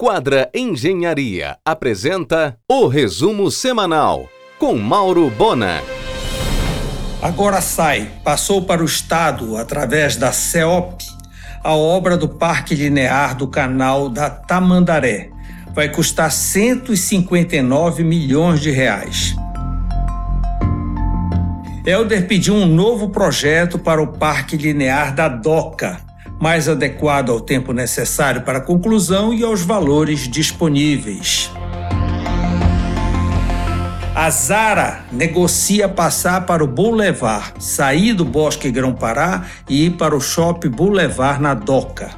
Quadra Engenharia apresenta o resumo semanal com Mauro Bona. Agora sai, passou para o Estado, através da CEOP, a obra do Parque Linear do Canal da Tamandaré. Vai custar 159 milhões de reais. Helder pediu um novo projeto para o Parque Linear da DOCA, mais adequado ao tempo necessário para a conclusão e aos valores disponíveis. A Zara negocia passar para o Boulevard, sair do Bosque Grão-Pará e ir para o Shopping Boulevard na Doca.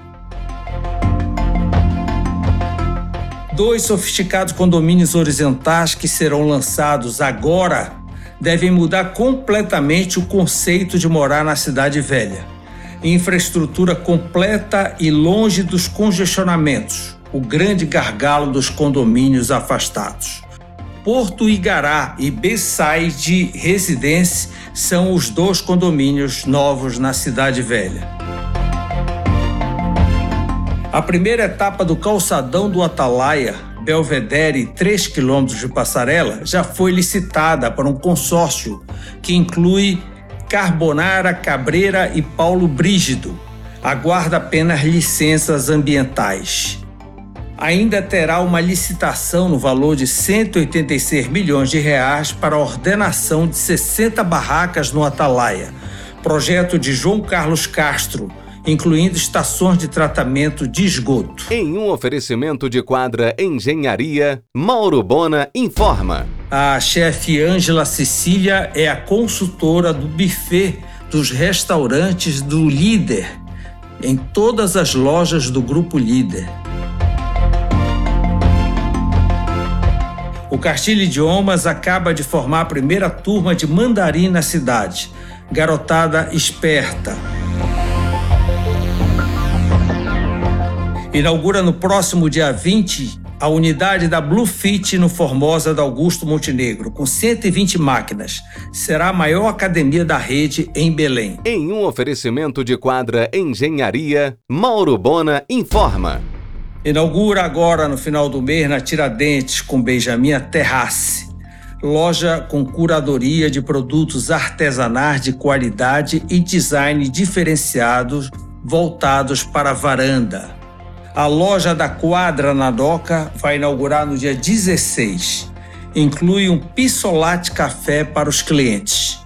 Dois sofisticados condomínios horizontais que serão lançados agora devem mudar completamente o conceito de morar na cidade velha infraestrutura completa e longe dos congestionamentos, o grande gargalo dos condomínios afastados. Porto Igará e Bayside Residência são os dois condomínios novos na Cidade Velha. A primeira etapa do calçadão do Atalaia, Belvedere, 3 quilômetros de passarela, já foi licitada para um consórcio que inclui Carbonara Cabreira e Paulo Brígido. Aguarda apenas licenças ambientais. Ainda terá uma licitação no valor de 186 milhões de reais para a ordenação de 60 barracas no Atalaia, projeto de João Carlos Castro, incluindo estações de tratamento de esgoto. Em um oferecimento de quadra Engenharia, Mauro Bona informa. A chefe Ângela Cecília é a consultora do buffet dos restaurantes do Líder em todas as lojas do grupo Líder. O Castilho Idiomas acaba de formar a primeira turma de mandarim na cidade. Garotada esperta, inaugura no próximo dia 20 a unidade da Bluefit no Formosa da Augusto Montenegro, com 120 máquinas. Será a maior academia da rede em Belém. Em um oferecimento de quadra Engenharia, Mauro Bona informa. Inaugura agora no final do mês na Tiradentes com Benjamin Terrace. Loja com curadoria de produtos artesanais de qualidade e design diferenciados voltados para a varanda. A loja da Quadra na Doca vai inaugurar no dia 16. Inclui um pissolate café para os clientes.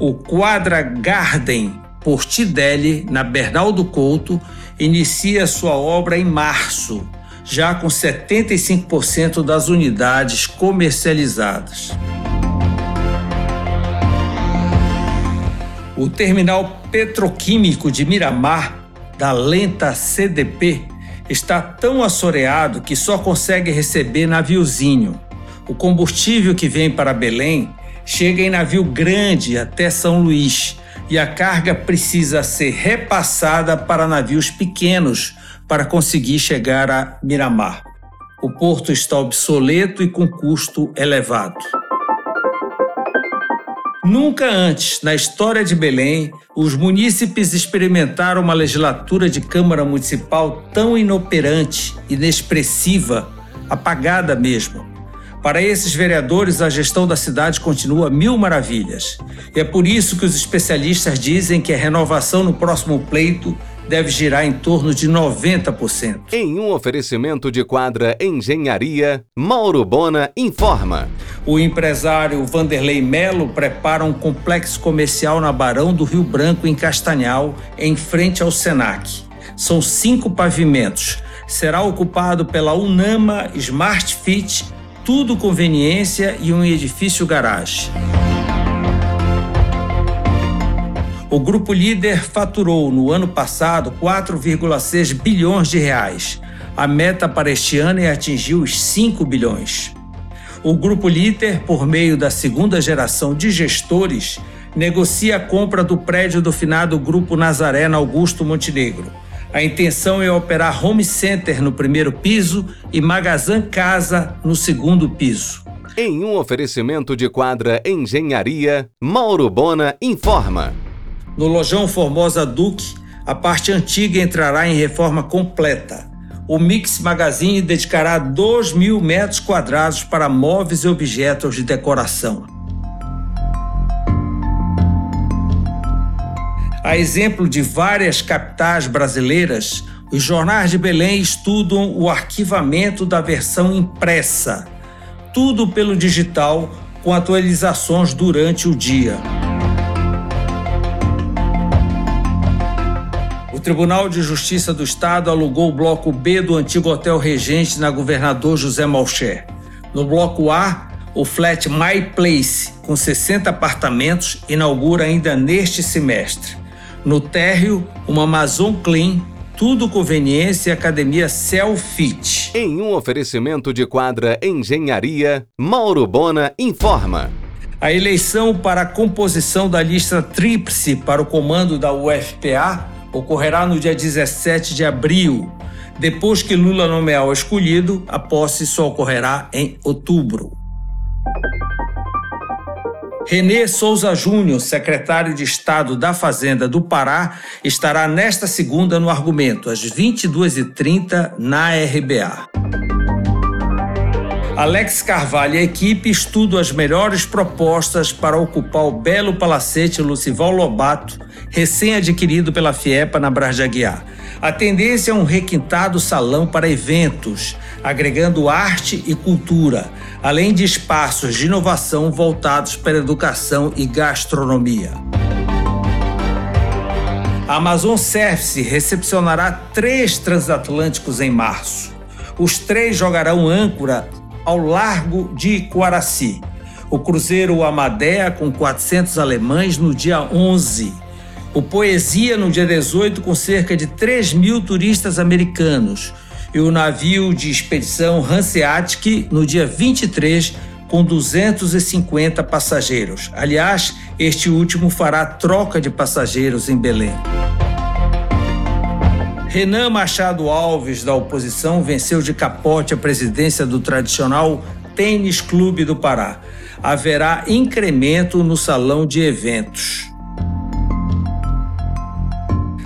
O Quadra Garden Portidelli, na Bernaldo Couto, inicia sua obra em março, já com 75% das unidades comercializadas. O terminal petroquímico de Miramar, da Lenta CDP, está tão assoreado que só consegue receber naviozinho. O combustível que vem para Belém chega em navio grande até São Luís e a carga precisa ser repassada para navios pequenos para conseguir chegar a Miramar. O porto está obsoleto e com custo elevado. Nunca antes, na história de Belém, os munícipes experimentaram uma legislatura de Câmara Municipal tão inoperante, inexpressiva, apagada mesmo. Para esses vereadores, a gestão da cidade continua mil maravilhas. E é por isso que os especialistas dizem que a renovação no próximo pleito deve girar em torno de 90%. Em um oferecimento de quadra Engenharia, Mauro Bona informa. O empresário Vanderlei Melo prepara um complexo comercial na Barão do Rio Branco, em Castanhal, em frente ao Senac. São cinco pavimentos. Será ocupado pela Unama Smart Fit, tudo conveniência e um edifício garagem. O grupo líder faturou no ano passado 4,6 bilhões de reais. A meta para este ano é atingir os 5 bilhões. O grupo líder, por meio da segunda geração de gestores, negocia a compra do prédio do finado Grupo Nazaré na Augusto Montenegro. A intenção é operar home center no primeiro piso e magazã casa no segundo piso. Em um oferecimento de quadra Engenharia, Mauro Bona informa. No lojão Formosa Duque, a parte antiga entrará em reforma completa. o Mix Magazine dedicará 2 mil metros quadrados para móveis e objetos de decoração. A exemplo de várias capitais brasileiras, os jornais de Belém estudam o arquivamento da versão impressa, tudo pelo digital, com atualizações durante o dia. Tribunal de Justiça do Estado alugou o bloco B do antigo Hotel Regente na Governador José Malcher. No bloco A, o flat My Place, com 60 apartamentos, inaugura ainda neste semestre. No térreo, uma Amazon Clean, tudo conveniência e academia Selfit. Em um oferecimento de quadra Engenharia, Mauro Bona informa. A eleição para a composição da lista tríplice para o comando da UFPA ocorrerá no dia 17 de abril. Depois que Lula nomear o escolhido, a posse só ocorrerá em outubro. Renê Souza Júnior, secretário de Estado da Fazenda do Pará, estará nesta segunda no argumento, às 22h30, na RBA. Alex Carvalho e a equipe estudam as melhores propostas para ocupar o belo palacete Lucival Lobato, recém-adquirido pela FIEPA na Brás de Aguiar. A tendência é um requintado salão para eventos, agregando arte e cultura, além de espaços de inovação voltados para educação e gastronomia. A Amazon Service recepcionará três transatlânticos em março. Os três jogarão âncora ao largo de Coaraci. O cruzeiro Amadea com 400 alemães no dia 11. O Poesia no dia 18 com cerca de 3 mil turistas americanos. E o navio de expedição Hanseatic no dia 23 com 250 passageiros. Aliás, este último fará troca de passageiros em Belém. Renan Machado Alves, da oposição, venceu de capote a presidência do tradicional Tênis Clube do Pará. Haverá incremento no salão de eventos.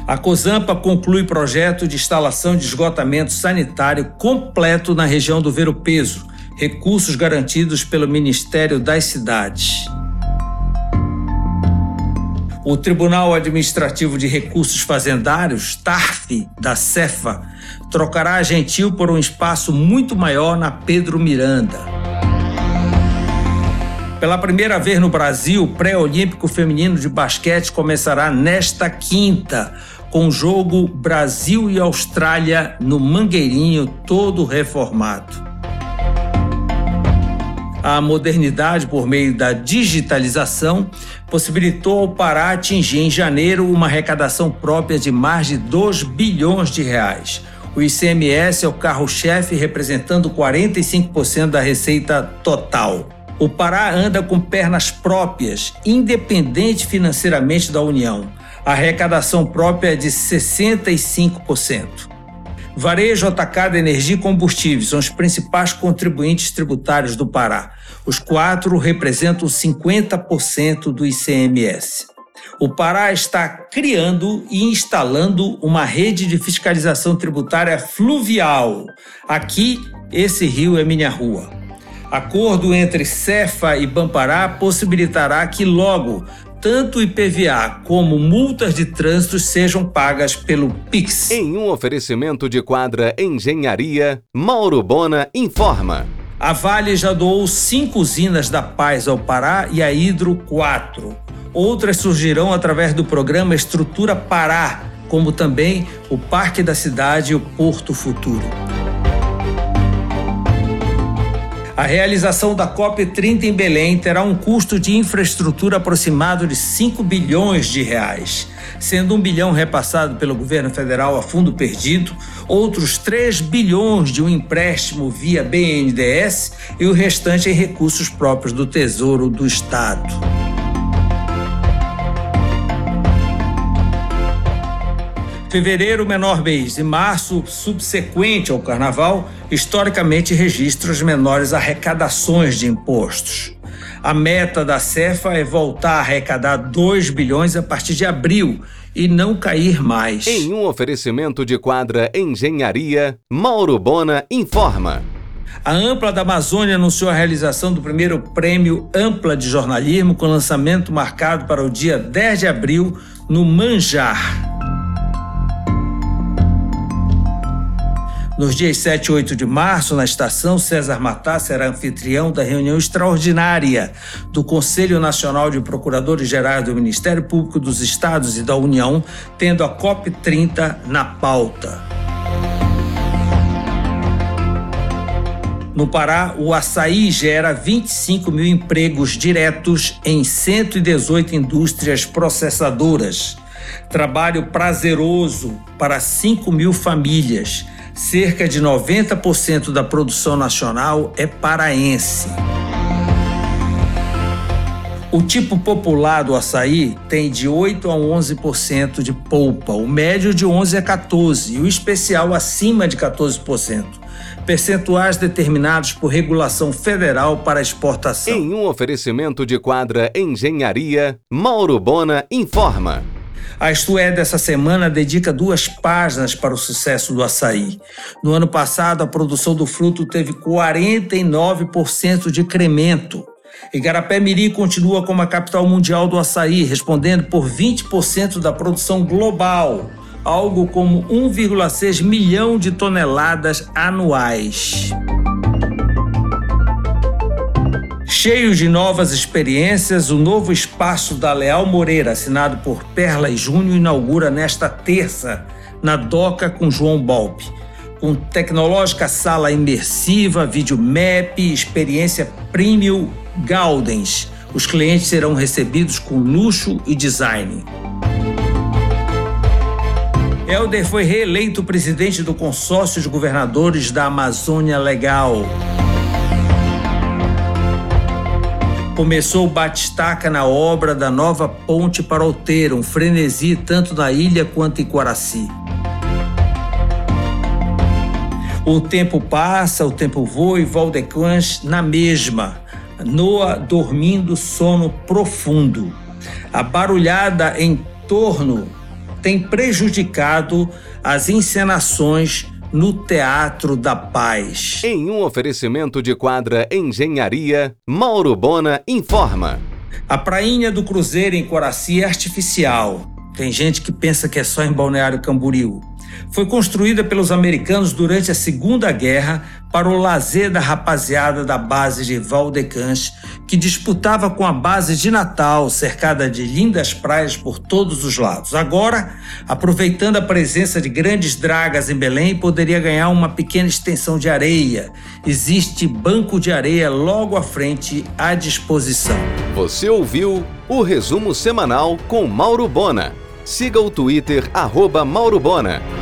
A COSAMPA conclui projeto de instalação de esgotamento sanitário completo na região do Ver Peso, recursos garantidos pelo Ministério das Cidades. O Tribunal Administrativo de Recursos Fazendários, TARF, da Cefa, trocará a Gentil por um espaço muito maior na Pedro Miranda. Pela primeira vez no Brasil, o pré-olímpico feminino de basquete começará nesta quinta, com o jogo Brasil e Austrália no Mangueirinho todo reformado a modernidade por meio da digitalização possibilitou ao Pará atingir em janeiro uma arrecadação própria de mais de 2 bilhões de reais. O ICMS é o carro-chefe, representando 45% da receita total. O Pará anda com pernas próprias, independente financeiramente da União. A arrecadação própria é de 65%. Varejo, atacado, energia e combustíveis são os principais contribuintes tributários do Pará. Os quatro representam 50% do ICMS. O Pará está criando e instalando uma rede de fiscalização tributária fluvial. Aqui, esse rio é minha rua. Acordo entre Cefa e Bampará possibilitará que logo tanto IPVA como multas de trânsito sejam pagas pelo Pix. Em um oferecimento de quadra Engenharia, Mauro Bona informa. A Vale já doou cinco usinas da Paz ao Pará e a Hidro quatro. Outras surgirão através do programa Estrutura Pará, como também o Parque da Cidade e o Porto Futuro. A realização da COP30 em Belém terá um custo de infraestrutura aproximado de 5 bilhões de reais, sendo um bilhão repassado pelo governo federal a fundo perdido, outros 3 bilhões de um empréstimo via BNDES e o restante em recursos próprios do Tesouro do Estado. Fevereiro, menor mês, e março, subsequente ao carnaval, historicamente registra as menores arrecadações de impostos. A meta da Cefa é voltar a arrecadar 2 bilhões a partir de abril, e não cair mais. Em um oferecimento de quadra Engenharia, Mauro Bona informa. A Ampla da Amazônia anunciou a realização do primeiro prêmio Ampla de Jornalismo, com lançamento marcado para o dia 10 de abril no Manjar. Nos dias 7 e 8 de março, na estação, César Matar será anfitrião da reunião extraordinária do Conselho Nacional de Procuradores Gerais do Ministério Público dos Estados e da União, tendo a COP30 na pauta. No Pará, o açaí gera 25 mil empregos diretos em 118 indústrias processadoras. Trabalho prazeroso para 5 mil famílias. Cerca de 90% da produção nacional é paraense. O tipo popular do açaí tem de 8 a 11% de polpa, o médio de 11 a 14 e o especial acima de 14% percentuais determinados por regulação federal para exportação. Em um oferecimento de quadra Engenharia, Mauro Bona informa. A Isto É dessa semana dedica duas páginas para o sucesso do açaí. No ano passado, a produção do fruto teve 49% de incremento. Igarapé Miri continua como a capital mundial do açaí, respondendo por 20% da produção global algo como 1,6 milhão de toneladas anuais. Cheio de novas experiências, o novo espaço da Leal Moreira, assinado por Perla e Júnior, inaugura nesta terça, na Doca com João Balpe. Com tecnológica sala imersiva, videomap, experiência premium Gaudens. Os clientes serão recebidos com luxo e design. Helder foi reeleito presidente do consórcio de governadores da Amazônia Legal. Começou o batistaca na obra da nova ponte para Outeiro, um frenesi tanto na ilha quanto em Coraci. O tempo passa, o tempo voa e Valdecans na mesma. Noa dormindo sono profundo. A barulhada em torno tem prejudicado as encenações no Teatro da Paz. Em um oferecimento de quadra Engenharia, Mauro Bona informa. A prainha do Cruzeiro em Coraci é artificial. Tem gente que pensa que é só em Balneário Camboriú foi construída pelos americanos durante a Segunda Guerra para o lazer da rapaziada da base de Valdecans, que disputava com a base de Natal, cercada de lindas praias por todos os lados. Agora, aproveitando a presença de grandes dragas em Belém, poderia ganhar uma pequena extensão de areia. Existe banco de areia logo à frente à disposição. Você ouviu o resumo semanal com Mauro Bona. Siga o Twitter, arroba Mauro Bona